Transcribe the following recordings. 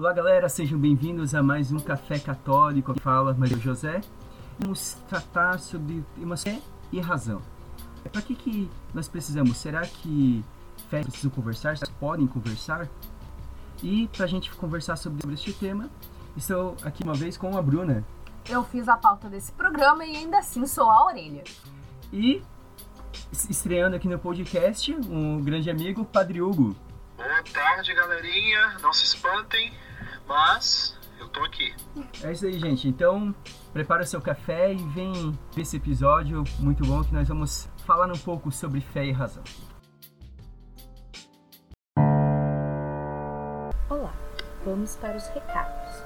Olá galera, sejam bem-vindos a mais um Café Católico. Aqui fala Maria José. Vamos tratar sobre fé e razão. Para que, que nós precisamos? Será que fé precisam conversar? Podem conversar? E para a gente conversar sobre, sobre este tema, estou aqui uma vez com a Bruna. Eu fiz a pauta desse programa e ainda assim sou a orelha. E estreando aqui no podcast, um grande amigo, Padre Hugo. Boa tarde, galerinha. Não se espantem, mas eu tô aqui. É isso aí, gente. Então, prepara o seu café e vem ver esse episódio muito bom que nós vamos falar um pouco sobre fé e razão. Olá, vamos para os recados.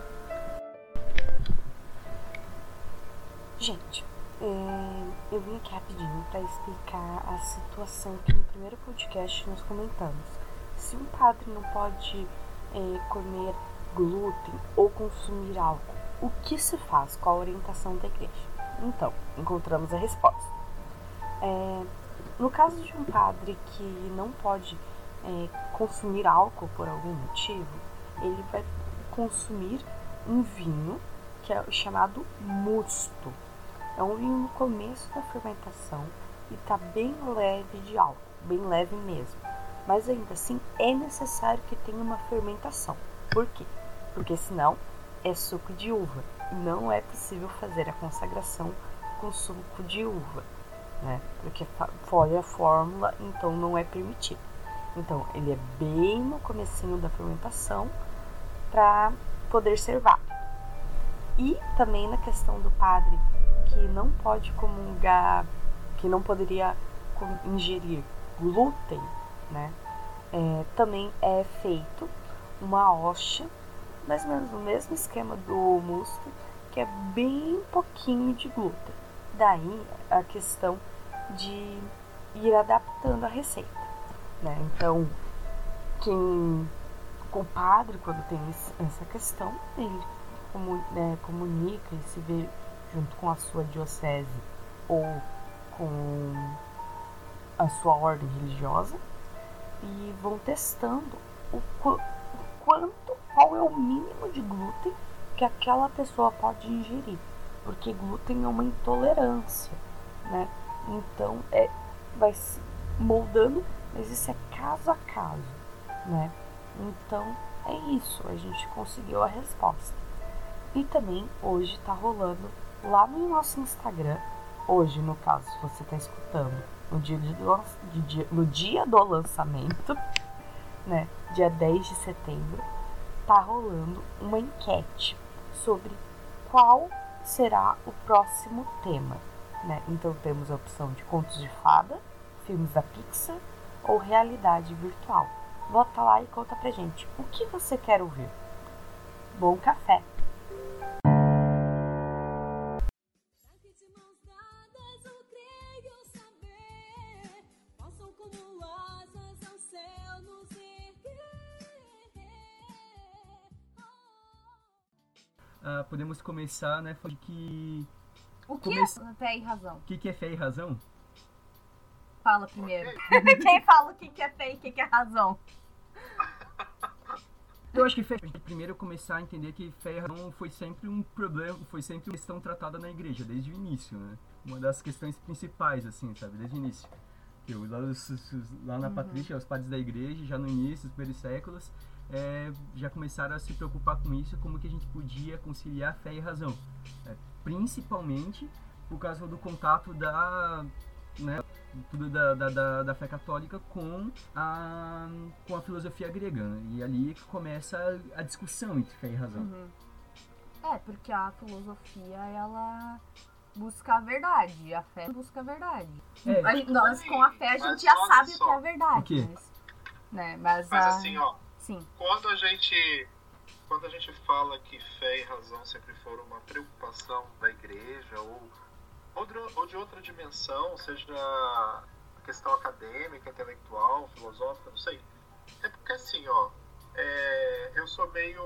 Gente, é, eu vim aqui rapidinho para explicar a situação que no primeiro podcast nós comentamos. Se um padre não pode é, comer glúten ou consumir álcool, o que se faz com a orientação da igreja? Então, encontramos a resposta. É, no caso de um padre que não pode é, consumir álcool por algum motivo, ele vai consumir um vinho que é chamado musto. É um vinho no começo da fermentação e está bem leve de álcool, bem leve mesmo. Mas ainda assim é necessário que tenha uma fermentação. Por quê? Porque senão é suco de uva. Não é possível fazer a consagração com suco de uva, né? Porque foge a fórmula, então não é permitido. Então ele é bem no comecinho da fermentação para poder servar. E também na questão do padre que não pode comungar, que não poderia ingerir glúten, né? É, também é feito uma hoxa, mais ou menos no mesmo esquema do musto, que é bem pouquinho de glúten. Daí a questão de ir adaptando a receita, né? Então, quem o padre quando tem essa questão, ele né, comunica e se vê junto com a sua diocese ou com a sua ordem religiosa e vão testando o, qu o quanto, qual é o mínimo de glúten que aquela pessoa pode ingerir, porque glúten é uma intolerância, né? Então é vai se moldando, mas isso é caso a caso, né? Então é isso, a gente conseguiu a resposta. E também hoje tá rolando lá no nosso Instagram, hoje no caso, se você está escutando, no dia, de, no dia do lançamento, né, dia 10 de setembro, tá rolando uma enquete sobre qual será o próximo tema. Né? Então temos a opção de contos de fada, filmes da Pixar ou realidade virtual. Bota lá e conta pra gente o que você quer ouvir. Bom café! Uh, podemos começar, né, falando que... O que Come... é fé e razão? O que, que é fé e razão? Fala primeiro. Quem fala o que, que é fé e o que, que é razão? Eu acho que fé, primeiro começar a entender que fé e razão foi sempre um problema, foi sempre uma questão tratada na igreja, desde o início, né? Uma das questões principais, assim, sabe, desde o início. Eu, lá, lá na uhum. Patrícia, os padres da igreja, já no início, dos primeiros séculos, é, já começaram a se preocupar com isso, como que a gente podia conciliar fé e razão. É, principalmente por causa do contato da, né, tudo da, da, da, da, fé católica com a, com a filosofia grega. Né? E ali começa a, a, discussão entre fé e razão. Uhum. É, porque a filosofia, ela busca a verdade. A fé busca a verdade. É. A gente, nós, com a fé, a gente já sabe o que é a verdade. O quê? Mas, né, mas, mas a... assim, ó, Sim. Quando a gente quando a gente fala que fé e razão sempre foram uma preocupação da igreja ou, ou, de, ou de outra dimensão, seja a questão acadêmica, intelectual, filosófica, não sei. É porque assim, ó, é, eu sou meio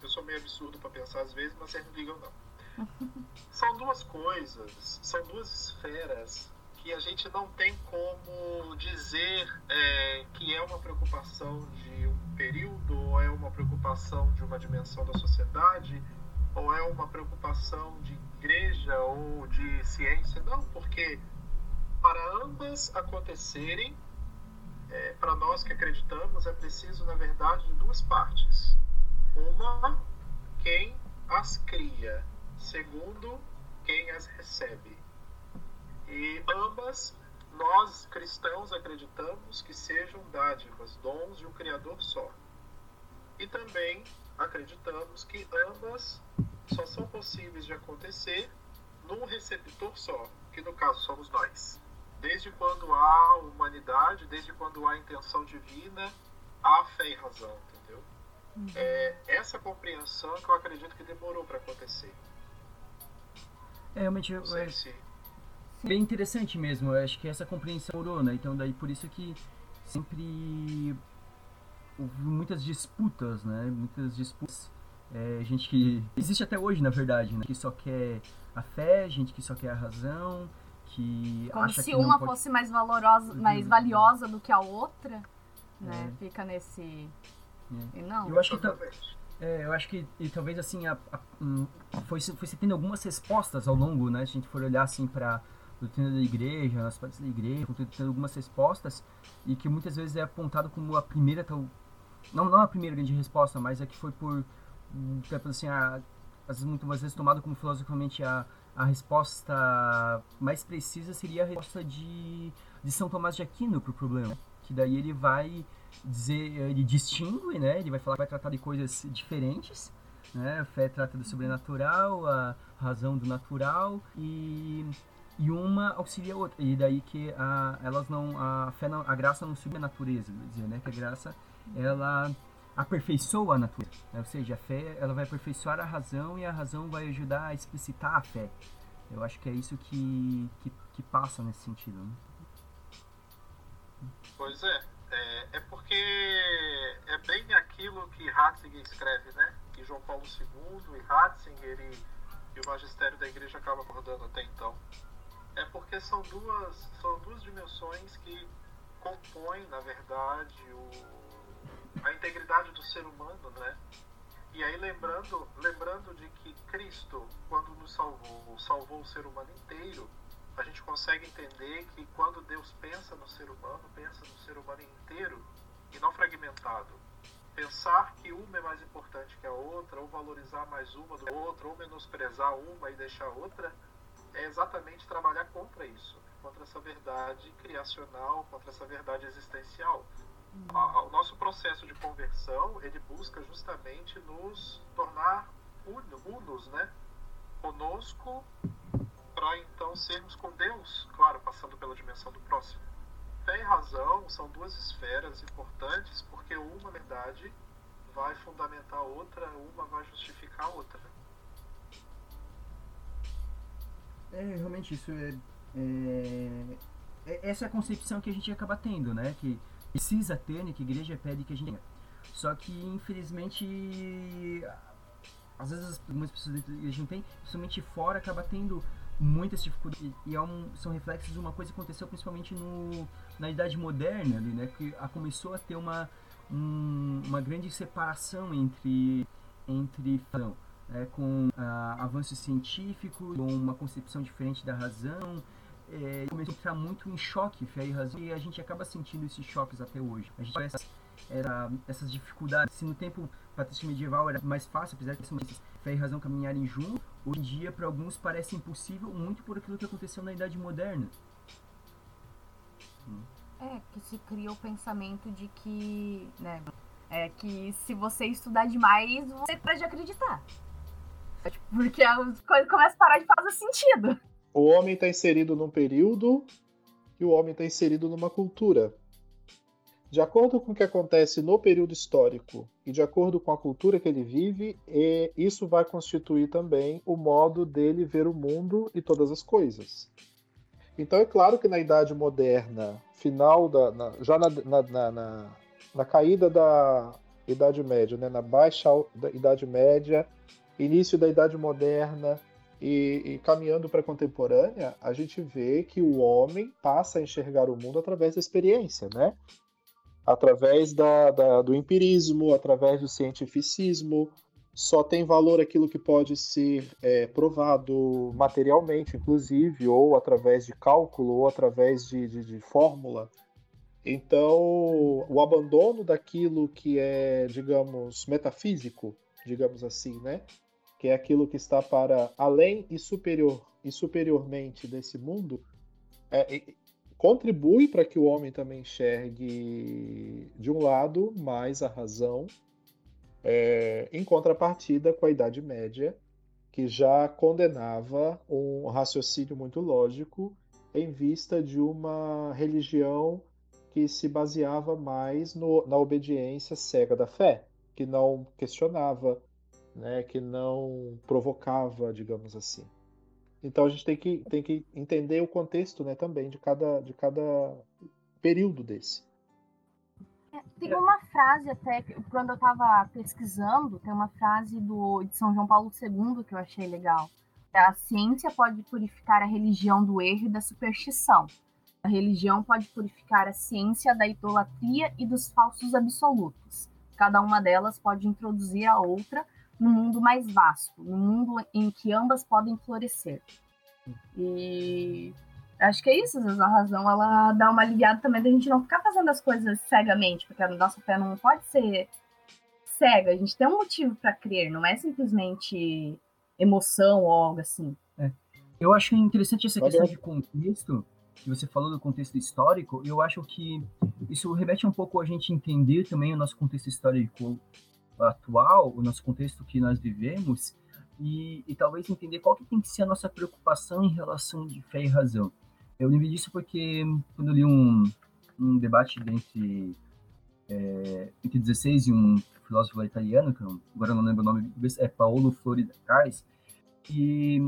eu sou meio absurdo para pensar às vezes, mas vocês não ligam não. São duas coisas, são duas esferas que a gente não tem como dizer é, que é uma preocupação de um período ou é uma preocupação de uma dimensão da sociedade, ou é uma preocupação de igreja ou de ciência. Não, porque para ambas acontecerem, é, para nós que acreditamos, é preciso, na verdade, de duas partes. Uma, quem as cria. Segundo, quem as recebe. Ambas, nós cristãos acreditamos que sejam dádivas, dons de um Criador só. E também acreditamos que ambas só são possíveis de acontecer num receptor só, que no caso somos nós. Desde quando há humanidade, desde quando há intenção divina, há fé e razão, entendeu? Uhum. É essa compreensão que eu acredito que demorou para acontecer. É, realmente, eu, é, se... bem interessante mesmo. Eu acho que essa compreensão demorou, né? Então, daí por isso que sempre houve muitas disputas, né? Muitas disputas é, gente que existe até hoje, na verdade, né? Que só quer a fé, gente que só quer a razão, que Como acha se que uma pode... fosse mais valorosa, mais uhum. valiosa do que a outra, né? É. Fica nesse é. e não. Eu acho que é, eu acho que e, talvez assim a, a, um, foi foi se tendo algumas respostas ao longo, né? Se a gente for olhar assim para doutrina da igreja, nas partes da igreja, tendo algumas respostas e que muitas vezes é apontado como a primeira tal não não a primeira grande resposta, mas é que foi por assim, a, às vezes, muitas vezes tomado como filosoficamente a, a resposta mais precisa seria a resposta de, de São Tomás de Aquino para o problema. Que daí ele vai dizer, ele distingue, né? Ele vai falar vai tratar de coisas diferentes. Né? A fé trata do sobrenatural, a razão do natural e, e uma auxilia a outra. E daí que a, elas não, a fé não, a graça não sube a natureza, dizer, né? Que a graça ela aperfeiçoa a natureza. Né? Ou seja, a fé ela vai aperfeiçoar a razão e a razão vai ajudar a explicitar a fé. Eu acho que é isso que, que, que passa nesse sentido. Né? Pois é. é. É porque é bem aquilo que Ratzinger escreve, né? Que João Paulo II e Ratzinger e, e o magistério da igreja acaba acordando até então. É porque são duas, são duas dimensões que compõem, na verdade, o, a integridade do ser humano, né? E aí lembrando, lembrando de que Cristo, quando nos salvou, salvou o ser humano inteiro, a gente consegue entender que quando Deus pensa no ser humano, pensa no ser humano inteiro e não fragmentado. Pensar que uma é mais importante que a outra, ou valorizar mais uma do outra, ou menosprezar uma e deixar outra, é exatamente trabalhar contra isso, contra essa verdade criacional, contra essa verdade existencial o nosso processo de conversão ele busca justamente nos tornar unos, né? Conosco, para então sermos com Deus, claro, passando pela dimensão do próximo. Fé e razão são duas esferas importantes porque uma verdade vai fundamentar a outra, uma vai justificar a outra. É, realmente isso é, é, é essa é a concepção que a gente acaba tendo, né? Que precisa ter, né, que a igreja pede que a gente tenha. Só que, infelizmente, às vezes algumas pessoas dentro da igreja não tem, principalmente fora, acaba tendo muitas dificuldades. E é um, são reflexos de uma coisa que aconteceu principalmente no, na Idade Moderna, ali, né, que a, começou a ter uma, um, uma grande separação entre, entre né, com uh, avanço científico, com uma concepção diferente da razão, é, começou a entrar muito em choque, fé e razão, e a gente acaba sentindo esses choques até hoje. A gente essas, era, essas dificuldades. Se no tempo patrício medieval era mais fácil, apesar de fé e razão caminharem juntos, hoje em dia para alguns parece impossível, muito por aquilo que aconteceu na Idade Moderna. É, que se cria o pensamento de que, né, é que se você estudar demais, você pode acreditar. Porque as coisas começam a parar de fazer sentido o homem está inserido num período e o homem está inserido numa cultura. De acordo com o que acontece no período histórico e de acordo com a cultura que ele vive, isso vai constituir também o modo dele ver o mundo e todas as coisas. Então é claro que na Idade Moderna, final da, na, já na, na, na, na, caída da Idade Média, né, na baixa da Idade Média, início da Idade Moderna, e, e caminhando para a contemporânea, a gente vê que o homem passa a enxergar o mundo através da experiência, né? através da, da, do empirismo, através do cientificismo. Só tem valor aquilo que pode ser é, provado materialmente, inclusive, ou através de cálculo, ou através de, de, de fórmula. Então, o abandono daquilo que é, digamos, metafísico, digamos assim, né? Que é aquilo que está para além e superior e superiormente desse mundo, é, contribui para que o homem também enxergue, de um lado, mais a razão, é, em contrapartida com a Idade Média, que já condenava um raciocínio muito lógico em vista de uma religião que se baseava mais no, na obediência cega da fé, que não questionava, né, que não provocava, digamos assim. Então a gente tem que, tem que entender o contexto né, também de cada, de cada período desse. É, tem uma frase até, quando eu estava pesquisando, tem uma frase do, de São João Paulo II que eu achei legal. É, a ciência pode purificar a religião do erro e da superstição. A religião pode purificar a ciência da idolatria e dos falsos absolutos. Cada uma delas pode introduzir a outra no mundo mais vasto, no mundo em que ambas podem florescer. E acho que é isso, às vezes a razão ela dá uma aliviada também da gente não ficar fazendo as coisas cegamente, porque a nossa fé não pode ser cega, a gente tem um motivo para crer, não é simplesmente emoção ou algo assim. É. Eu acho interessante essa questão de contexto, que você falou do contexto histórico, eu acho que isso remete um pouco a gente entender também o nosso contexto histórico atual, o nosso contexto que nós vivemos, e, e, talvez entender qual que tem que ser a nossa preocupação em relação de fé e razão. Eu lembro disso porque quando eu li um, um debate entre, é, entre 16 e um filósofo italiano, que eu, agora não lembro o nome, é Paolo Florida Cais, e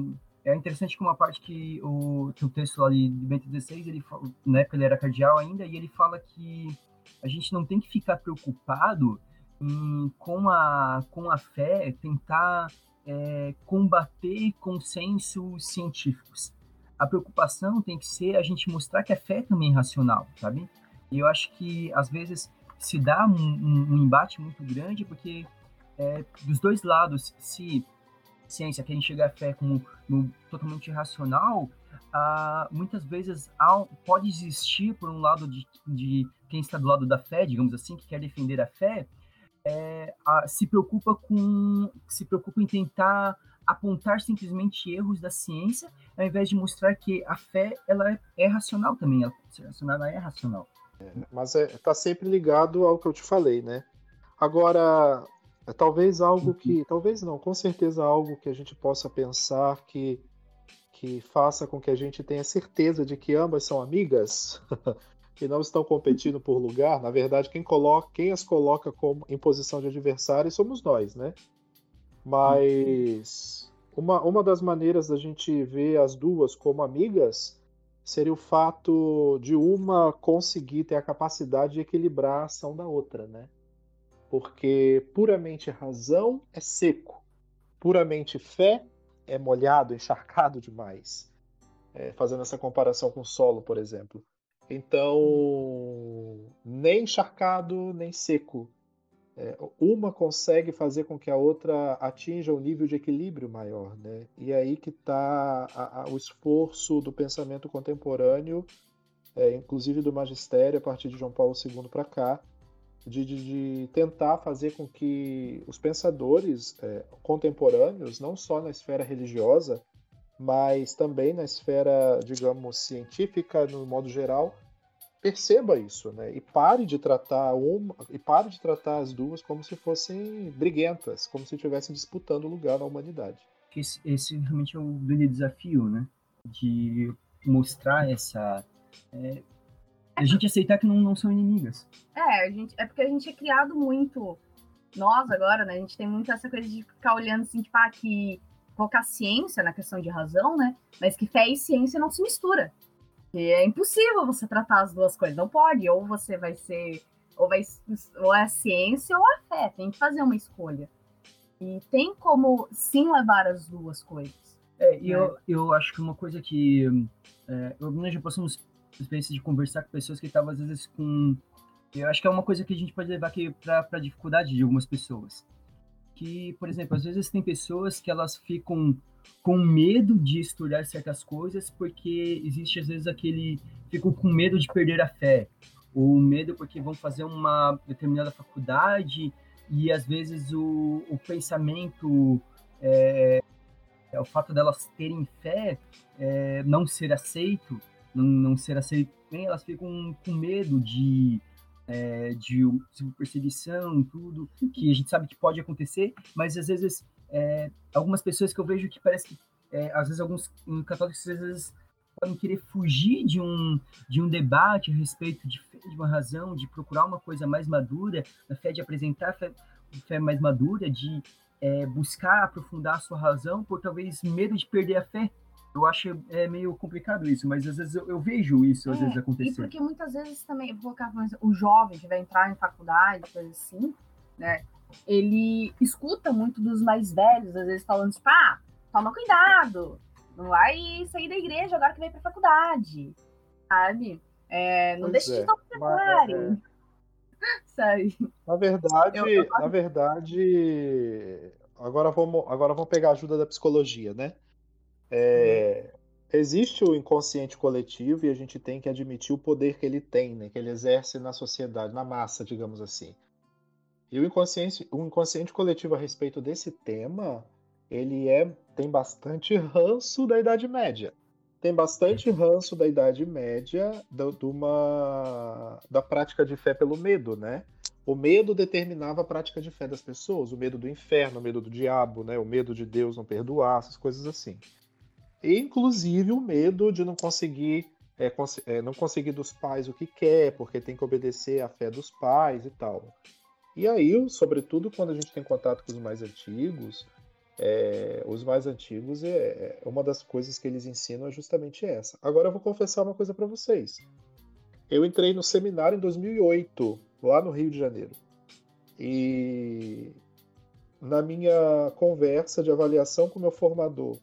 é interessante que uma parte que o, que o texto lá de Bento XVI, ele, na época ele era cardeal ainda, e ele fala que a gente não tem que ficar preocupado em, com, a, com a fé, tentar é, combater consensos científicos. A preocupação tem que ser a gente mostrar que a fé também é racional, sabe? E eu acho que, às vezes, se dá um, um, um embate muito grande, porque é, dos dois lados, se ciência quer enxergar a fé como no, totalmente racional, ah, muitas vezes há, pode existir, por um lado, de, de quem está do lado da fé, digamos assim, que quer defender a fé, é, a, se preocupa com se preocupa em tentar apontar simplesmente erros da ciência, ao invés de mostrar que a fé ela é, racional também, ela, racional, ela é racional. É, mas está é, sempre ligado ao que eu te falei, né? Agora, é talvez algo que, talvez não, com certeza algo que a gente possa pensar que que faça com que a gente tenha certeza de que ambas são amigas, que não estão competindo por lugar, na verdade, quem, coloca, quem as coloca como, em posição de adversário somos nós, né? Mas uma, uma das maneiras da gente ver as duas como amigas seria o fato de uma conseguir ter a capacidade de equilibrar a ação da outra, né? Porque puramente razão é seco, puramente fé é molhado, encharcado demais. É, fazendo essa comparação com o solo, por exemplo. Então, nem encharcado, nem seco. É, uma consegue fazer com que a outra atinja um nível de equilíbrio maior, né? E é aí que está o esforço do pensamento contemporâneo, é, inclusive do magistério, a partir de João Paulo II para cá, de, de, de, tentar fazer com que os pensadores é, contemporâneos, não só na esfera religiosa, mas também na esfera, digamos, científica, no modo geral, perceba isso, né? E pare de tratar uma e pare de tratar as duas como se fossem briguentas, como se estivessem disputando lugar na humanidade. Esse, esse realmente é o grande desafio, né? De mostrar essa é, a gente aceitar que não, não são inimigas. É, a gente, é porque a gente é criado muito nós agora, né? A gente tem muito essa coisa de ficar olhando assim, tipo, ah, que colocar ciência na questão de razão, né? Mas que fé e ciência não se mistura. E é impossível você tratar as duas coisas, não pode. Ou você vai ser, ou, vai, ou é a ciência ou a fé, tem que fazer uma escolha. E tem como sim levar as duas coisas. É, e né? eu, eu acho que uma coisa que é, nós já passamos experiência de conversar com pessoas que estavam às vezes com Eu acho que é uma coisa que a gente pode levar aqui para a dificuldade de algumas pessoas. Que, por exemplo, às vezes tem pessoas que elas ficam com medo de estudar certas coisas porque existe às vezes aquele ficam com medo de perder a fé ou medo porque vão fazer uma determinada faculdade e às vezes o, o pensamento é, é, o fato delas terem fé é, não ser aceito não, não ser aceito bem elas ficam com medo de é, de, perseguição tudo que a gente sabe que pode acontecer mas às vezes é, algumas pessoas que eu vejo que parece que, é, às vezes, alguns católicos, às vezes, podem querer fugir de um, de um debate a respeito de, de uma razão, de procurar uma coisa mais madura, da fé de apresentar fé, fé mais madura, de é, buscar aprofundar a sua razão, por talvez medo de perder a fé. Eu acho é meio complicado isso, mas às vezes eu, eu vejo isso às é, vezes acontecer. E porque muitas vezes também, vou colocar o jovem que vai entrar em faculdade, coisa assim, né? ele escuta muito dos mais velhos, às vezes falando, tipo, ah, toma cuidado, não vai sair da igreja agora que vem pra faculdade, sabe? É, não deixe é, de tomar é, sabe? Na verdade, eu, eu... na verdade, agora vamos, agora vamos pegar a ajuda da psicologia, né? É. Existe o inconsciente coletivo e a gente tem que admitir o poder que ele tem, né, que ele exerce na sociedade, na massa, digamos assim. E o inconsciente, o inconsciente coletivo a respeito desse tema, ele é tem bastante ranço da Idade Média. Tem bastante ranço da Idade Média da, de uma, da prática de fé pelo medo, né? O medo determinava a prática de fé das pessoas, o medo do inferno, o medo do diabo, né? O medo de Deus não perdoar, essas coisas assim. Inclusive o medo de não conseguir é, cons é, não conseguir dos pais o que quer, porque tem que obedecer à fé dos pais e tal. E aí, sobretudo quando a gente tem contato com os mais antigos, é, os mais antigos é, é, uma das coisas que eles ensinam é justamente essa. Agora eu vou confessar uma coisa para vocês. Eu entrei no seminário em 2008, lá no Rio de Janeiro. E na minha conversa de avaliação com meu formador,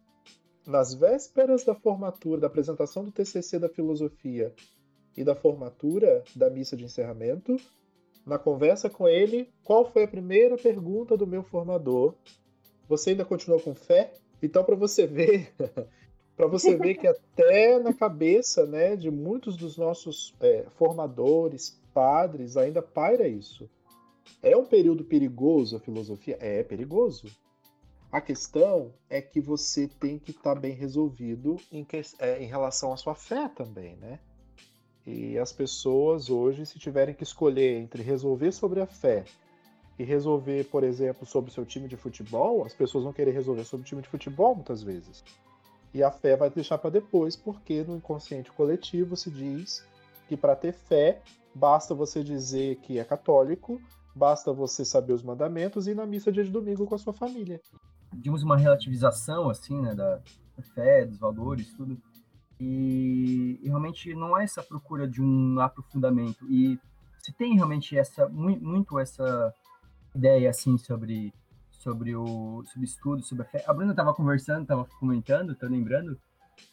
nas vésperas da formatura, da apresentação do TCC da filosofia e da formatura da missa de encerramento, na conversa com ele, qual foi a primeira pergunta do meu formador? Você ainda continuou com fé? Então, para você ver, para você ver que até na cabeça, né, de muitos dos nossos é, formadores, padres, ainda paira isso. É um período perigoso a filosofia? É perigoso. A questão é que você tem que estar tá bem resolvido em, que, é, em relação à sua fé também, né? E as pessoas hoje, se tiverem que escolher entre resolver sobre a fé e resolver, por exemplo, sobre o seu time de futebol, as pessoas vão querer resolver sobre o time de futebol muitas vezes. E a fé vai deixar para depois, porque no inconsciente coletivo se diz que para ter fé basta você dizer que é católico, basta você saber os mandamentos e ir na missa dia de domingo com a sua família. Temos uma relativização assim, né, da fé, dos valores, tudo. E, e, realmente não é essa procura de um aprofundamento. E se tem realmente essa muito essa ideia assim sobre sobre o sobre estudo, sobre a fé. A Bruna estava conversando, estava comentando, tô lembrando.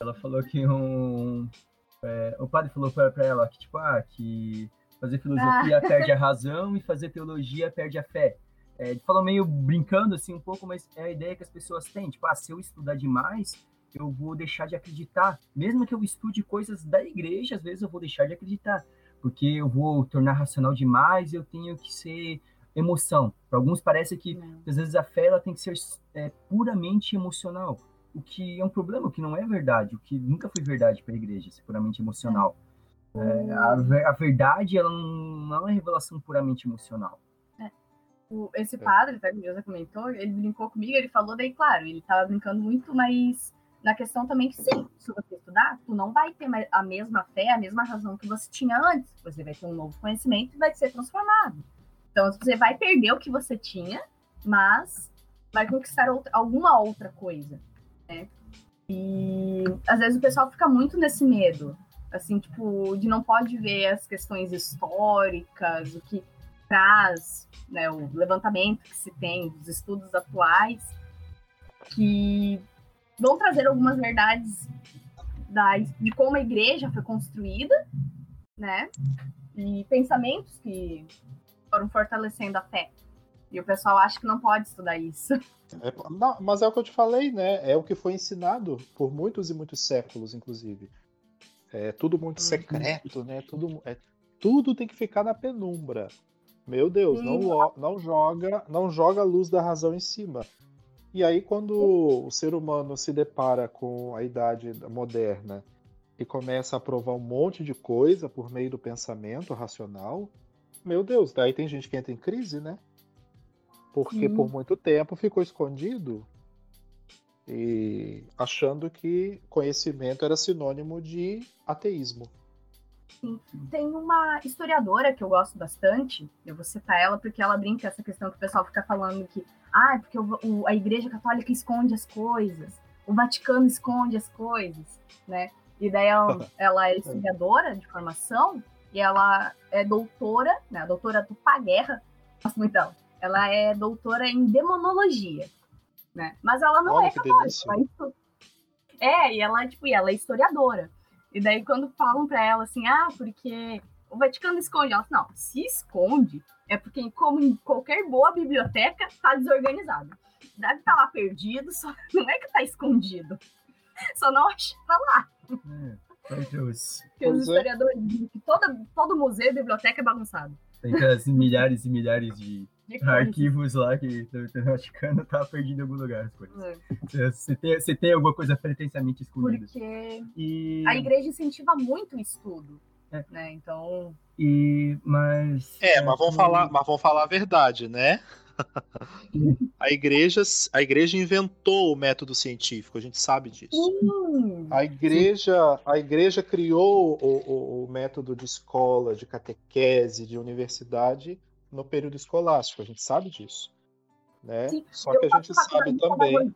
Ela falou que um é, o padre falou para ela que tipo ah, que fazer filosofia ah. perde a razão e fazer teologia perde a fé. É, ele falou meio brincando assim um pouco, mas é a ideia que as pessoas têm, tipo, ah, se eu estudar demais, eu vou deixar de acreditar. Mesmo que eu estude coisas da igreja, às vezes eu vou deixar de acreditar, porque eu vou tornar racional demais, eu tenho que ser emoção. Para alguns parece que às vezes a fé ela tem que ser é, puramente emocional, o que é um problema, o que não é verdade, o que nunca foi verdade para a igreja, ser puramente emocional. É, a, a, verdade ela não é uma revelação puramente emocional. É. O, esse padre, até que o José comentou, ele brincou comigo, ele falou daí, claro, ele estava brincando muito, mas na questão também que sim, se você estudar, tu não vai ter a mesma fé, a mesma razão que você tinha antes. Você vai ter um novo conhecimento e vai ser transformado. Então você vai perder o que você tinha, mas vai conquistar outra, alguma outra coisa, né? E às vezes o pessoal fica muito nesse medo, assim, tipo, de não pode ver as questões históricas, o que traz, né, o levantamento que se tem dos estudos atuais, que vão trazer algumas verdades da, de como a igreja foi construída, né? e pensamentos que foram fortalecendo a fé. E o pessoal acha que não pode estudar isso. É, não, mas é o que eu te falei, né? É o que foi ensinado por muitos e muitos séculos, inclusive. É tudo muito uhum. secreto, né? Tudo, é, tudo tem que ficar na penumbra. Meu Deus, não, não joga, não joga a luz da razão em cima. E aí, quando o ser humano se depara com a idade moderna e começa a provar um monte de coisa por meio do pensamento racional, meu Deus, daí tem gente que entra em crise, né? Porque Sim. por muito tempo ficou escondido e achando que conhecimento era sinônimo de ateísmo. Sim. Tem uma historiadora que eu gosto bastante, eu vou citar ela porque ela brinca essa questão que o pessoal fica falando que ah, é porque o, a Igreja Católica esconde as coisas, o Vaticano esconde as coisas, né? E daí ela, ela é historiadora de formação e ela é doutora, né? Doutora do Paguerra, gosto muito dela. Ela é doutora em demonologia, né? Mas ela não Olha, é católica. É, e ela, tipo, e ela é historiadora. E daí quando falam para ela assim, ah, porque o Vaticano esconde, ela fala, não, se esconde é porque, como em qualquer boa biblioteca, tá desorganizado. Deve estar tá lá perdido, só não é que tá escondido. Só não acha tá lá. É, Porque os é. historiadores dizem que toda, todo museu e biblioteca é bagunçado. Tem aquelas milhares e milhares de arquivos lá que o Vaticano tá perdido em algum lugar as coisas. É. Você, tem, você tem alguma coisa pretensamente escondida. Porque e... a igreja incentiva muito o estudo. É. Né? Então. E, mas. É, mas vamos, falar, mas vamos falar a verdade, né? a igreja, a igreja inventou o método científico, a gente sabe disso. a igreja, a igreja criou o, o, o, método de escola, de catequese, de universidade no período escolástico, a gente sabe disso. Né? Só que a gente sabe também.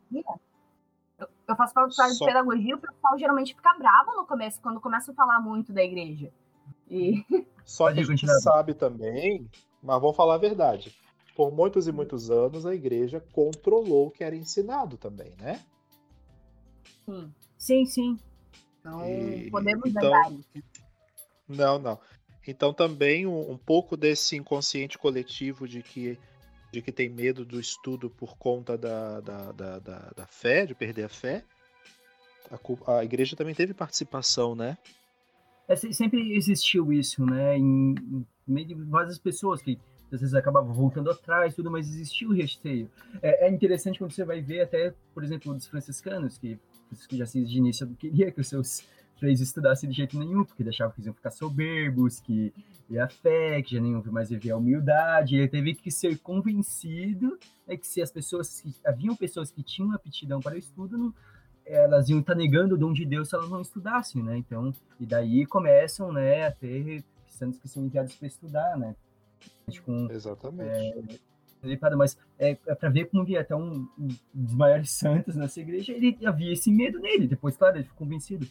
Eu faço faculdade de pedagogia, o pessoal geralmente fica bravo no começo, quando começa a falar muito da igreja. E... Só que a gente sabe também, mas vamos falar a verdade. Por muitos e muitos anos, a igreja controlou o que era ensinado também, né? Sim, sim. sim. Então, e... podemos então... negar isso. Não, não. Então, também um, um pouco desse inconsciente coletivo de que de que tem medo do estudo por conta da, da, da, da, da fé, de perder a fé. A, a igreja também teve participação, né? É, sempre existiu isso, né? Em, em meio de várias pessoas que às vezes acabavam voltando atrás, tudo, mas existiu o resteio. É, é, interessante quando você vai ver até, por exemplo, dos franciscanos, que Francisco de Assis de início queria que os seus freios estudassem de jeito nenhum, porque deixava que eles iam ficar soberbos, que ia fé, que já nem mais havia a humildade. Ele teve que ser convencido né, que se as pessoas, se haviam pessoas que tinham aptidão para o estudo, não, elas iam estar negando o dom de Deus se elas não estudassem, né? Então, e daí começam, né, a ter cristãos que são enviados para estudar, né? Com, Exatamente. É, mas é, é para ver como havia até um, um, dos maiores santos nessa igreja, ele havia esse medo nele. Depois, claro, ele ficou convencido.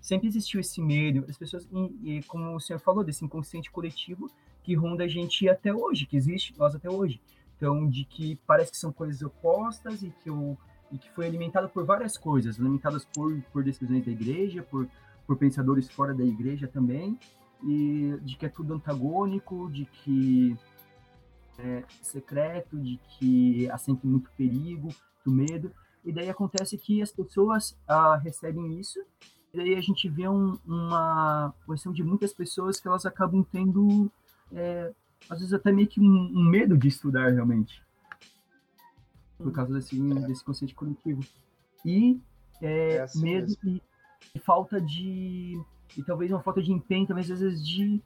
Sempre existiu esse medo, as pessoas, e, e como o senhor falou, desse inconsciente coletivo que ronda a gente até hoje, que existe nós até hoje. Então, de que parece que são coisas opostas e que e que foi alimentado por várias coisas, alimentadas por, por decisões da igreja, por, por pensadores fora da igreja também, e de que é tudo antagônico, de que é secreto, de que há sempre muito perigo, muito medo, e daí acontece que as pessoas ah, recebem isso, e daí a gente vê um, uma questão de muitas pessoas que elas acabam tendo, é, às vezes até meio que um, um medo de estudar realmente por causa desse, desse conceito coletivo. E é, é assim medo e, e, falta de. E talvez uma falta de empenho, talvez às vezes de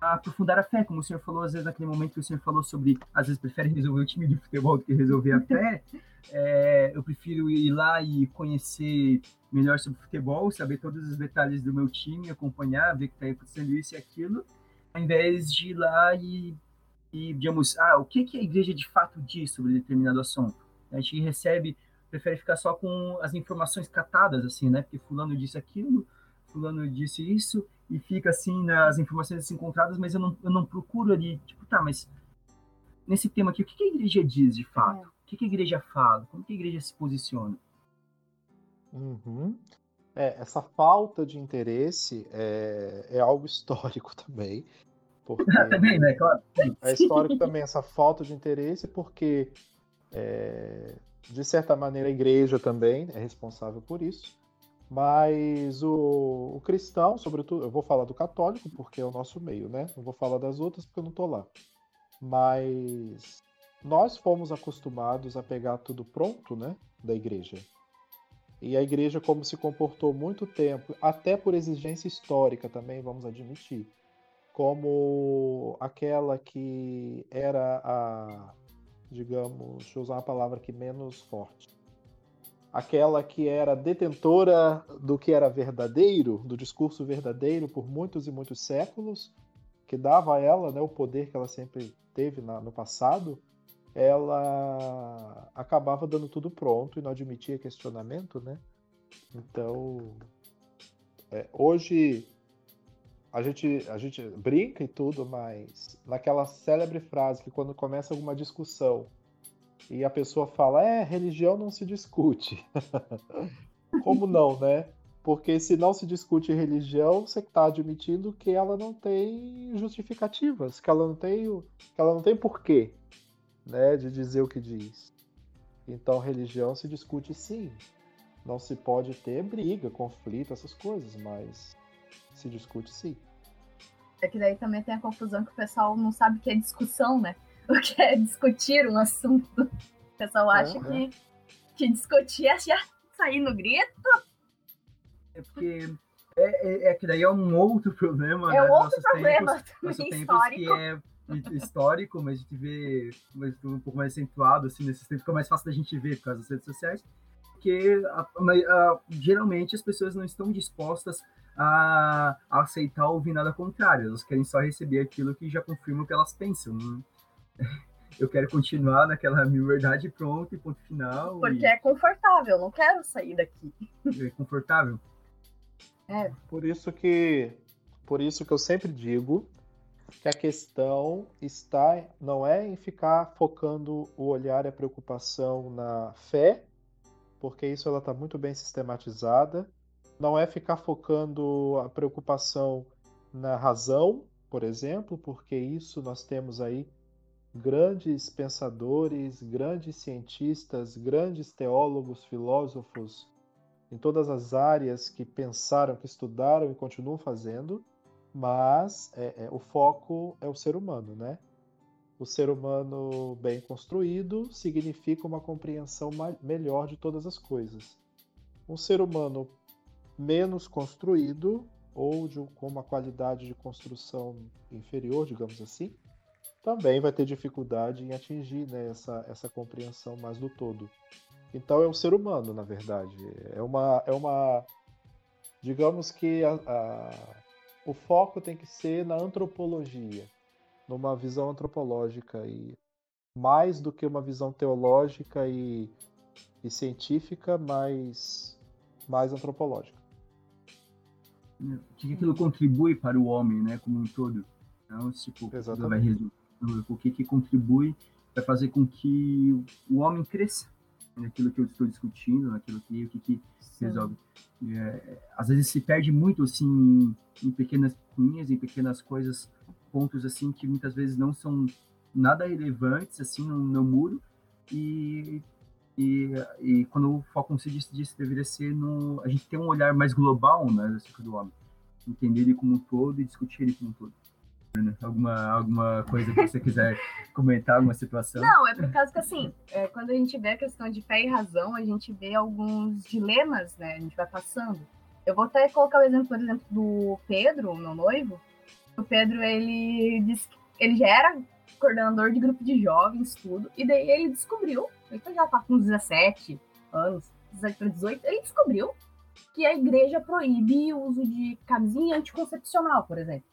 aprofundar a fé, como o senhor falou, às vezes naquele momento que o senhor falou sobre, às vezes prefere resolver o time de futebol do que resolver a fé, é, eu prefiro ir lá e conhecer melhor sobre futebol, saber todos os detalhes do meu time, acompanhar, ver que está acontecendo isso e aquilo, ao invés de ir lá e e, digamos, ah, o que, que a igreja de fato diz sobre determinado assunto. A gente recebe, prefere ficar só com as informações catadas, assim, né? Porque fulano disse aquilo, fulano disse isso, e fica assim nas informações assim, encontradas, mas eu não, eu não procuro ali, tipo, tá, mas nesse tema aqui, o que, que a igreja diz de fato? É. O que, que a igreja fala? Como que a igreja se posiciona? Uhum. É, essa falta de interesse é, é algo histórico também. Porque também, né? Claro. é histórico também essa falta de interesse, porque é, de certa maneira a igreja também é responsável por isso. Mas o, o, cristão, sobretudo, eu vou falar do católico porque é o nosso meio, né? Não vou falar das outras porque eu não tô lá. Mas nós fomos acostumados a pegar tudo pronto, né? Da igreja. E a igreja, como se comportou muito tempo, até por exigência histórica também, vamos admitir, como aquela que era a, digamos, deixa eu usar uma palavra que menos forte, aquela que era detentora do que era verdadeiro, do discurso verdadeiro por muitos e muitos séculos, que dava a ela né, o poder que ela sempre teve na, no passado, ela acabava dando tudo pronto e não admitia questionamento, né? Então, é, hoje a gente, a gente brinca e tudo, mas naquela célebre frase que quando começa alguma discussão e a pessoa fala, é, religião não se discute. Como não, né? Porque se não se discute religião, você está admitindo que ela não tem justificativas, que ela não tem, que ela não tem porquê né, de dizer o que diz. Então, religião se discute sim. Não se pode ter briga, conflito, essas coisas, mas se discute sim. É que daí também tem a confusão que o pessoal não sabe o que é discussão, né? O que é discutir um assunto. O pessoal acha é, que, que discutir é já sair no grito. É porque é, é, é, que daí é um outro problema. É né? um outro problema tempos, também histórico. Que é histórico, mas a gente vê um pouco mais acentuado, assim, nesses tempos fica mais fácil da gente ver por causa das redes sociais, porque a, a, a, geralmente as pessoas não estão dispostas a, aceitar ou ouvir nada contrário, elas querem só receber aquilo que já confirma o que elas pensam. Né? Eu quero continuar naquela minha verdade pronto e ponto final. Porque e... é confortável, não quero sair daqui. É confortável? É. Por isso que, por isso que eu sempre digo que a questão está não é em ficar focando o olhar e a preocupação na fé, porque isso ela está muito bem sistematizada. Não é ficar focando a preocupação na razão, por exemplo, porque isso nós temos aí grandes pensadores, grandes cientistas, grandes teólogos, filósofos em todas as áreas que pensaram, que estudaram e continuam fazendo mas é, é, o foco é o ser humano, né? O ser humano bem construído significa uma compreensão melhor de todas as coisas. Um ser humano menos construído ou de, com uma qualidade de construção inferior, digamos assim, também vai ter dificuldade em atingir né, essa, essa compreensão mais do todo. Então é um ser humano, na verdade. É uma, é uma digamos que a, a o foco tem que ser na antropologia, numa visão antropológica e mais do que uma visão teológica e, e científica, mas mais antropológica. O que aquilo contribui para o homem, né, como um todo? Então, tipo, vai resolver, o que que contribui para fazer com que o homem cresça naquilo que eu estou discutindo, naquilo que o que, que resolve. É, às vezes se perde muito assim em pequenas linhas, em pequenas coisas, pontos assim que muitas vezes não são nada relevantes assim no, no muro e, e, e quando o foco se disse, disse deveria ser no a gente ter um olhar mais global né, do homem, entender ele como um todo e discutir ele como um todo. Alguma, alguma coisa que você quiser comentar, alguma situação? Não, é por causa que, assim, é, quando a gente vê a questão de fé e razão, a gente vê alguns dilemas, né? A gente vai passando. Eu vou até colocar o exemplo, por exemplo, do Pedro, meu noivo. O Pedro, ele disse que ele já era coordenador de grupo de jovens, tudo, e daí ele descobriu, ele já tá com 17 anos, 17 para 18, ele descobriu que a igreja proíbe o uso de camisinha anticoncepcional, por exemplo.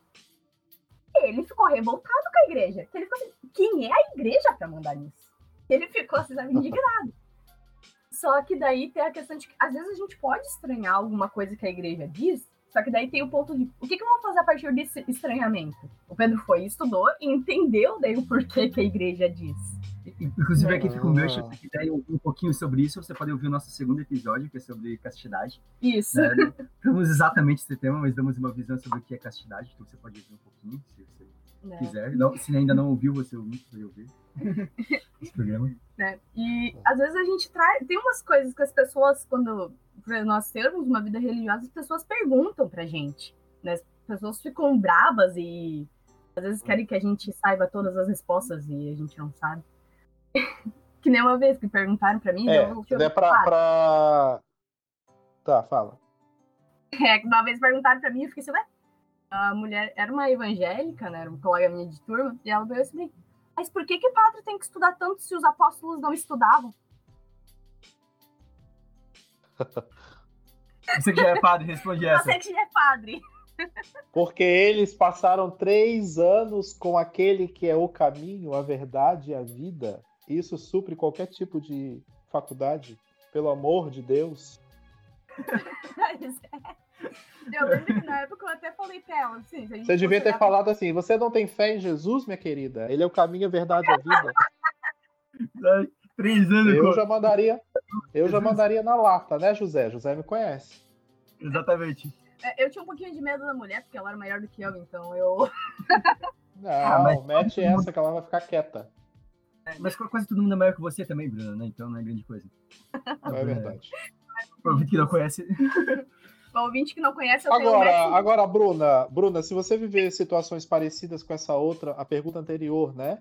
Ele ficou revoltado com a igreja. Ele ficou assim, quem é a igreja para mandar isso? Ele ficou assim, indignado. Só que daí tem a questão de que às vezes a gente pode estranhar alguma coisa que a igreja diz, só que daí tem o ponto de o que, que eu vou fazer a partir desse estranhamento? O Pedro foi, estudou e entendeu daí o porquê que a igreja diz. Inclusive, aqui fica o meu, se você quiser um pouquinho sobre isso, você pode ouvir o nosso segundo episódio, que é sobre castidade. Isso. É, não exatamente esse tema, mas damos uma visão sobre o que é castidade, então você pode ouvir um pouquinho, se você né? quiser. Não, se ainda não ouviu, você ouviu, você ouvir esse programa. né? E às vezes a gente traz. Tem umas coisas que as pessoas, quando nós termos uma vida religiosa, as pessoas perguntam pra gente. Né? As pessoas ficam bravas e às vezes querem que a gente saiba todas as respostas e a gente não sabe. que nem uma vez que perguntaram pra mim. É, eu, é pra, pra... Tá, fala. É, que uma vez perguntaram pra mim, eu fiquei assim, ué? A mulher era uma evangélica, né? Era uma colega minha de turma, e ela veio assim, mas por que que padre tem que estudar tanto se os apóstolos não estudavam? Você que já é padre, responde essa. Você que já é padre. Porque eles passaram três anos com aquele que é o caminho, a verdade e a vida. Isso supre qualquer tipo de faculdade. Pelo amor de Deus. Eu lembro que na época eu até falei pra ela, assim, se a gente Você devia ter falado assim: você não tem fé em Jesus, minha querida? Ele é o caminho, a verdade e a vida. Três anos Eu com- já mandaria, eu já mandaria na lata, né, José? José me conhece. Exatamente. pra- Eu tinha um pouquinho de medo da mulher, porque ela era maior do que eu, então eu. Não, Ah, mas- mete essa que ela vai ficar quieta. Mas quase todo mundo é maior que você também, Bruno, né? Então não é grande coisa. Não é verdade. Pra ouvinte que não conhece. O ouvinte que não conhece, eu tenho Agora, método- agora, Bruna, Bruna, se você viver situações parecidas com essa outra, a pergunta anterior, né?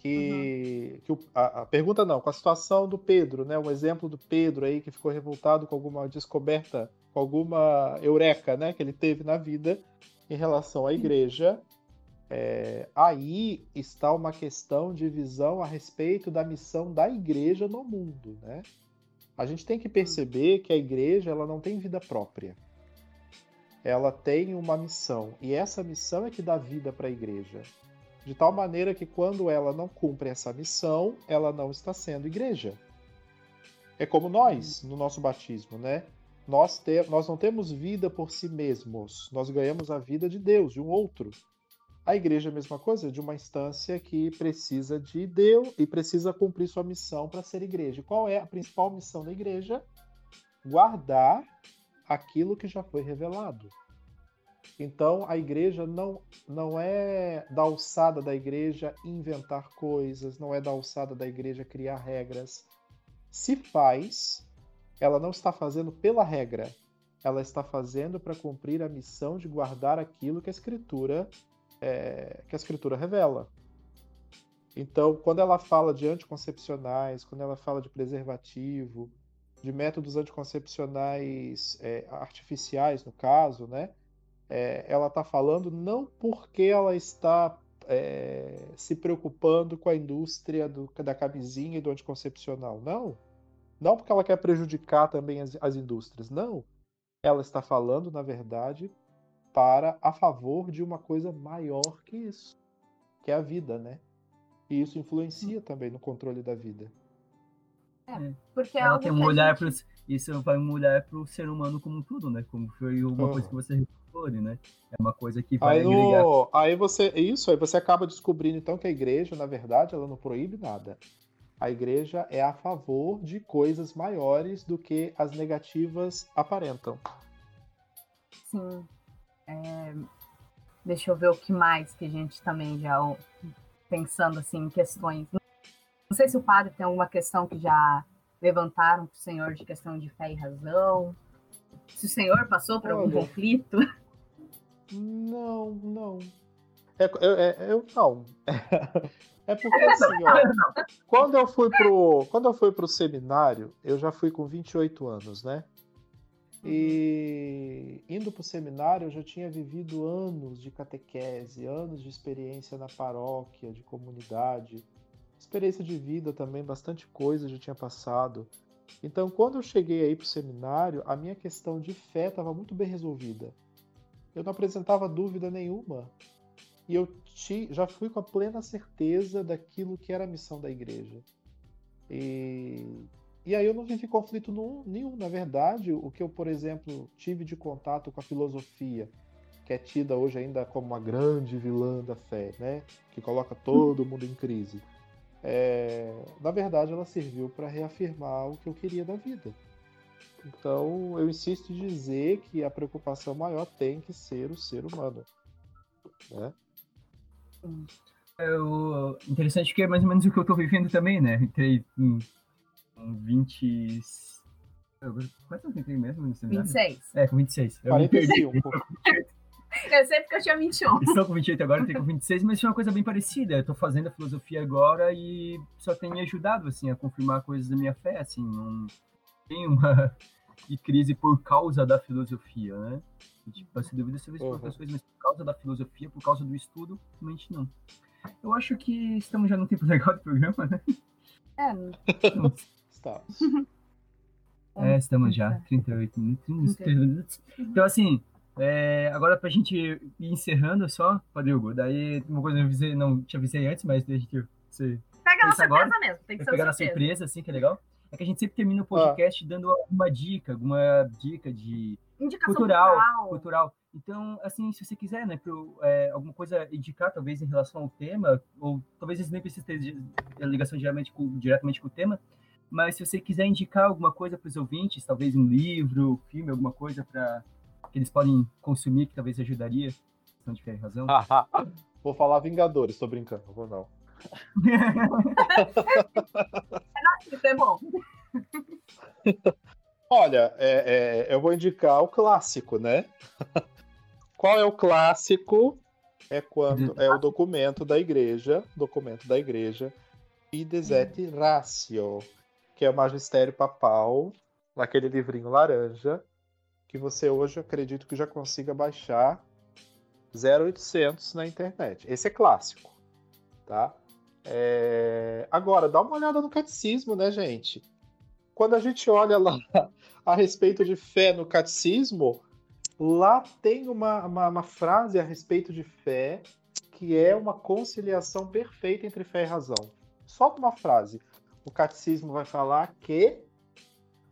Que, que o- a, a pergunta não, com a situação do Pedro, né? Um exemplo do Pedro aí que ficou revoltado com alguma descoberta, com alguma eureka, né? Que ele teve na vida em relação à igreja. É, aí está uma questão de visão a respeito da missão da igreja no mundo, né? A gente tem que perceber que a igreja ela não tem vida própria. Ela tem uma missão e essa missão é que dá vida para a igreja. De tal maneira que quando ela não cumpre essa missão, ela não está sendo igreja. É como nós no nosso batismo, né? Nós, te, nós não temos vida por si mesmos, nós ganhamos a vida de Deus, de um outro. A igreja é a mesma coisa, de uma instância que precisa de Deus e precisa cumprir sua missão para ser igreja. Qual é a principal missão da igreja? Guardar aquilo que já foi revelado. Então, a igreja não, não é da alçada da igreja inventar coisas, não é da alçada da igreja criar regras. Se faz, ela não está fazendo pela regra, ela está fazendo para cumprir a missão de guardar aquilo que a escritura é, que a escritura revela. Então, quando ela fala de anticoncepcionais, quando ela fala de preservativo, de métodos anticoncepcionais é, artificiais, no caso, né? É, ela está falando não porque ela está é, se preocupando com a indústria do, da camisinha e do anticoncepcional, não. Não porque ela quer prejudicar também as, as indústrias, não. Ela está falando, na verdade, para a favor de uma coisa maior que isso, que é a vida, né? E isso influencia também no controle da vida. Porque é Ela algo tem que um a olhar gente- pro, isso vai um olhar pro ser humano como um todo, né? Como foi uma Ah. coisa que você ali, né? É uma coisa que vai Aí, agregar. no, aí você, isso, aí você acaba descobrindo então que a igreja, na verdade, ela não proíbe nada. A igreja é a favor de coisas maiores do que as negativas aparentam. Sim. É, Deixa eu ver o que mais que a gente também já pensando assim em questões. Não sei se o padre tem alguma questão que já levantaram para o senhor de questão de fé e razão. Se o senhor passou por algum Olha. conflito. Não, não. É, é- é- eu não. É porque assim, ó, quando eu fui pro, quando eu fui pro seminário, eu já fui com 28 anos, né? E indo pro seminário, eu já tinha vivido anos de catequese, anos de experiência na paróquia, de comunidade, experiência de vida também, bastante coisa já tinha passado. Então, quando eu cheguei aí pro seminário, a minha questão de fé estava muito bem resolvida. Eu não apresentava dúvida nenhuma. E eu já fui com a plena certeza daquilo que era a missão da igreja. E, e aí eu não vivi conflito nenhum. Na verdade, o que eu, por exemplo, tive de contato com a filosofia, que é tida hoje ainda como uma grande vilã da fé, né? que coloca todo mundo em crise. É, na verdade, ela serviu para reafirmar o que eu queria da vida. Então, eu insisto em dizer que a preocupação maior tem que ser o ser humano. Né? É o interessante que é mais ou menos o que eu tô vivendo também, né? Entrei com, com 20. Quantos anos eu mesmo no seminário? 26. É, com 26. Eu me perdi. 45. Eu sei porque eu tinha 21. Estou com 28 agora, tenho com 26, mas foi uma coisa bem parecida. Eu tô fazendo a filosofia agora e só tem me ajudado, assim, a confirmar coisas da minha fé, assim, não tem uma de crise por causa da filosofia, né? Tipo, essa dúvida sobre Uhum. outras coisas, mas por causa da filosofia, por causa do estudo, realmente não. Eu acho que estamos já num tempo legal do programa, né? É, Está. É, estamos já, 38 minutos, 33 minutos. Então, assim, é, agora pra gente ir encerrando só, Rodrigo, daí uma coisa que eu avisei, não te avisei antes, mas a gente, você pega na agora. surpresa mesmo. Tem que ser pegar na surpresa. surpresa, assim, que é legal. É que a gente sempre termina o podcast dando alguma dica, alguma dica de Indicação Cultural, cultural. cultural. Então, assim, se você quiser, né, pro, é, alguma coisa indicar, talvez em relação ao tema, ou talvez isso nem precise ter ligação diretamente com, diretamente com o tema, mas se você quiser indicar alguma coisa para os ouvintes, talvez um livro, filme, alguma coisa para que eles podem consumir, que talvez ajudaria, questão de fé e razão. Vou falar Vingadores, tô brincando, vou não. Isso é bom. Olha, é- é, eu vou indicar o clássico, né? Qual é o clássico? É quando é o documento da igreja, documento da igreja, Fides et Ratio, que é o magistério papal, naquele livrinho laranja, que você hoje acredito que já consiga baixar 0800 na internet. Esse é clássico, tá? É, Agora, dá uma olhada no catecismo, né, gente? Quando a gente olha lá a respeito de fé no catecismo, lá tem uma, uma, uma frase a respeito de fé que é uma conciliação perfeita entre fé e razão. Só uma frase. O catecismo vai falar que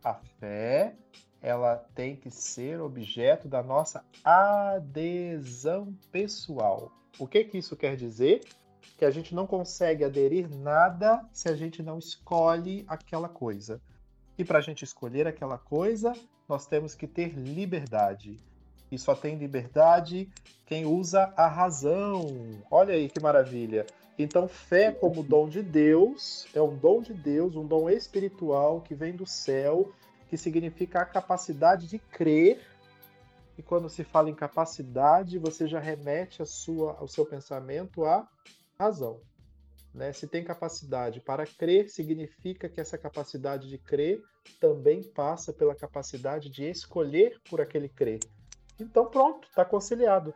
a fé ela tem que ser objeto da nossa adesão pessoal. O que que isso quer dizer? Que a gente não consegue aderir nada se a gente não escolhe aquela coisa. E para a gente escolher aquela coisa, nós temos que ter liberdade. E só tem liberdade quem usa a razão. Olha aí que maravilha. Então, fé como dom de Deus é um dom de Deus, um dom espiritual que vem do céu, que significa a capacidade de crer. E quando se fala em capacidade, você já remete a sua, ao seu pensamento à razão. Né? Se tem capacidade para crer, significa que essa capacidade de crer também passa pela capacidade de escolher por aquele crer. Então, pronto, está conciliado.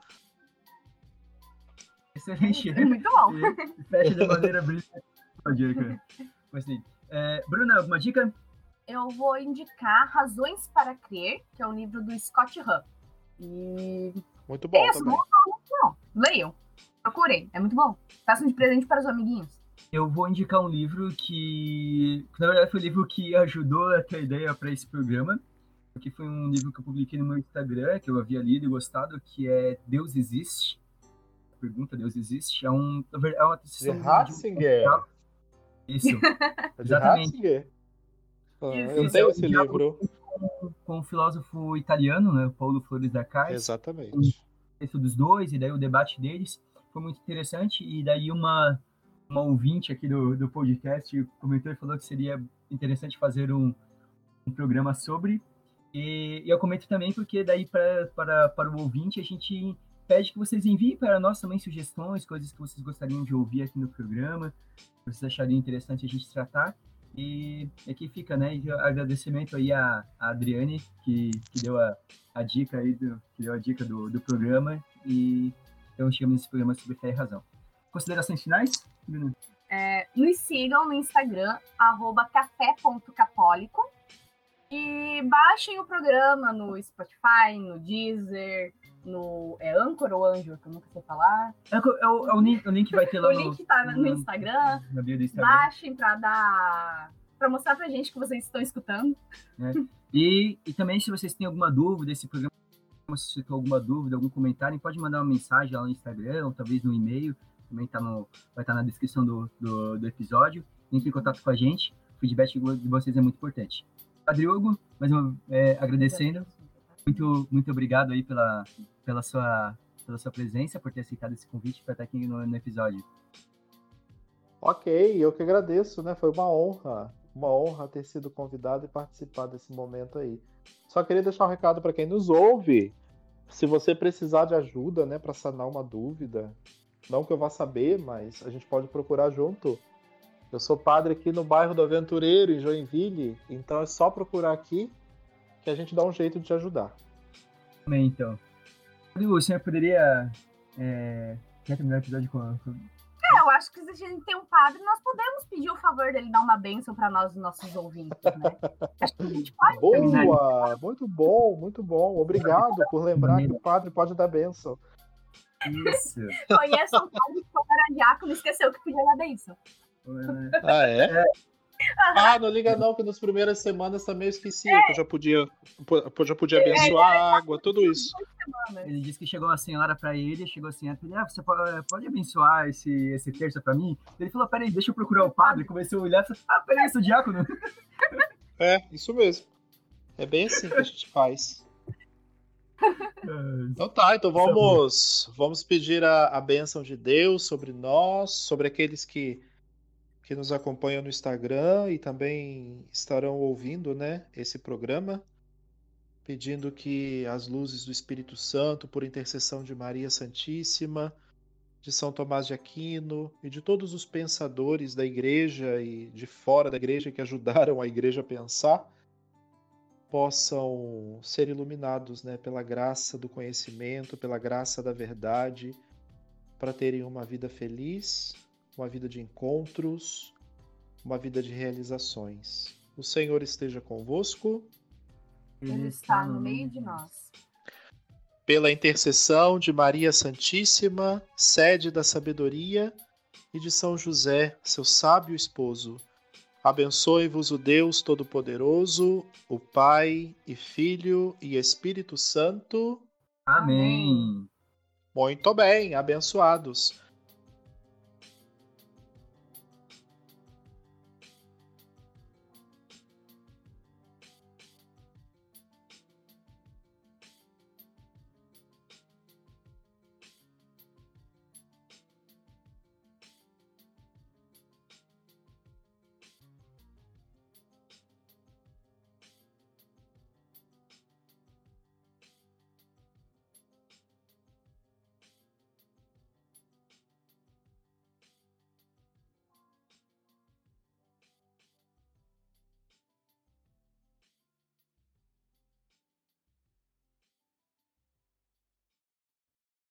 Excelente. Muito bom. E Fecha de maneira brilhante. Uma dica. Gostei. É, Bruna, alguma dica? Eu vou indicar Razões para Crer, que é um livro do Scott Hahn. E Muito bom Isso, também. não, leiam. Procurem, é muito bom. Façam de presente para os amiguinhos. Eu vou indicar um livro que, na verdade, foi o livro que ajudou a ter a ideia para esse programa. Que foi um livro que eu publiquei no meu Instagram, que eu havia lido e gostado, que é Deus Existe. Pergunta, Deus Existe? É, um, é uma De sessão de- Ratzinger. Isso, É de Exatamente. Ratzinger. Ah, Isso, eu isso tenho é o esse livro. com um filósofo italiano, né, Paulo Flores da Casa. Exatamente. texto dos dois, e daí o debate deles foi muito interessante. E daí uma, uma ouvinte aqui do, do podcast comentou e falou que seria interessante fazer um, um programa sobre. E, e eu comento também porque daí pra, para, para o ouvinte a gente pede que vocês enviem para nós também sugestões, coisas que vocês gostariam de ouvir aqui no programa, que vocês achariam interessante a gente tratar. E aqui fica, né? Agradecimento aí a, a Adriane, que, que deu a, a dica aí, do, que deu a dica do, do programa. E então chegamos nesse programa sobre fé e razão. Considerações finais? Bruno? É, nos sigam no Instagram, arroba café.católico. E baixem o programa no Spotify, no Deezer, no. É Anchor ou Anjo, que eu nunca sei falar. É, o- é o, é o link, o link vai ter lá O no, link tá no no- Instagram. na bio do Instagram. Baixem pra dar. pra mostrar pra gente que vocês estão escutando. E, e também, se vocês têm alguma dúvida desse programa, se você tem alguma dúvida, algum comentário, pode mandar uma mensagem lá no Instagram, ou talvez no e-mail, também tá no, vai estar na descrição do, do, do episódio. Entre em contato com a gente, o feedback de vocês é muito importante. Adriogo, mais uma é, agradecendo, muito, muito obrigado aí pela, pela, sua, pela sua presença, por ter aceitado esse convite para estar aqui no, no episódio. Ok, eu que agradeço, né? Foi uma honra, uma honra ter sido convidado e participar desse momento aí. Só queria deixar um recado para quem nos ouve. Se você precisar de ajuda, né, para sanar uma dúvida, não que eu vá saber, mas a gente pode procurar junto. Eu sou padre aqui no bairro do Aventureiro, em Joinville, então é só procurar aqui que a gente dá um jeito de te ajudar. Então. O senhor poderia. É... Quer terminar o episódio com, com É, eu acho que se a gente tem um padre, nós podemos pedir o favor dele dar uma bênção para nós, nossos ouvintes, né? Acho que a gente pode. Boa! Muito bom, muito bom. Obrigado por lembrar que o padre pode dar bênção. Isso. Conheço um padre que era diácono esqueceu que podia dar bênção. Ah, é? Ah, não liga não, que nas primeiras semanas também eu esqueci que eu já podia, eu já podia abençoar a água, tudo isso. Ele disse que chegou uma senhora pra ele, chegou a senhora, ah, você pode, pode abençoar esse, esse terço pra mim? Ele falou, peraí, deixa eu procurar o padre. Comecei a olhar e falei, ah, peraí, sou diácono. É, isso mesmo. É bem assim que a gente faz. Então tá, então vamos, vamos pedir a, a bênção de Deus sobre nós, sobre aqueles que que nos acompanham no Instagram e também estarão ouvindo né, esse programa, pedindo que as luzes do Espírito Santo, por intercessão de Maria Santíssima, de São Tomás de Aquino e de todos os pensadores da igreja e de fora da igreja que ajudaram a igreja a pensar, possam ser iluminados né, pela graça do conhecimento, pela graça da verdade, para terem uma vida feliz, uma vida de encontros, uma vida de realizações. O Senhor esteja convosco. Ele está no meio de nós. Pela intercessão de Maria Santíssima, sede da sabedoria, e de São José, seu sábio esposo, abençoe-vos o Deus Todo-Poderoso, o Pai e Filho e Espírito Santo. Amém. Muito bem, abençoados.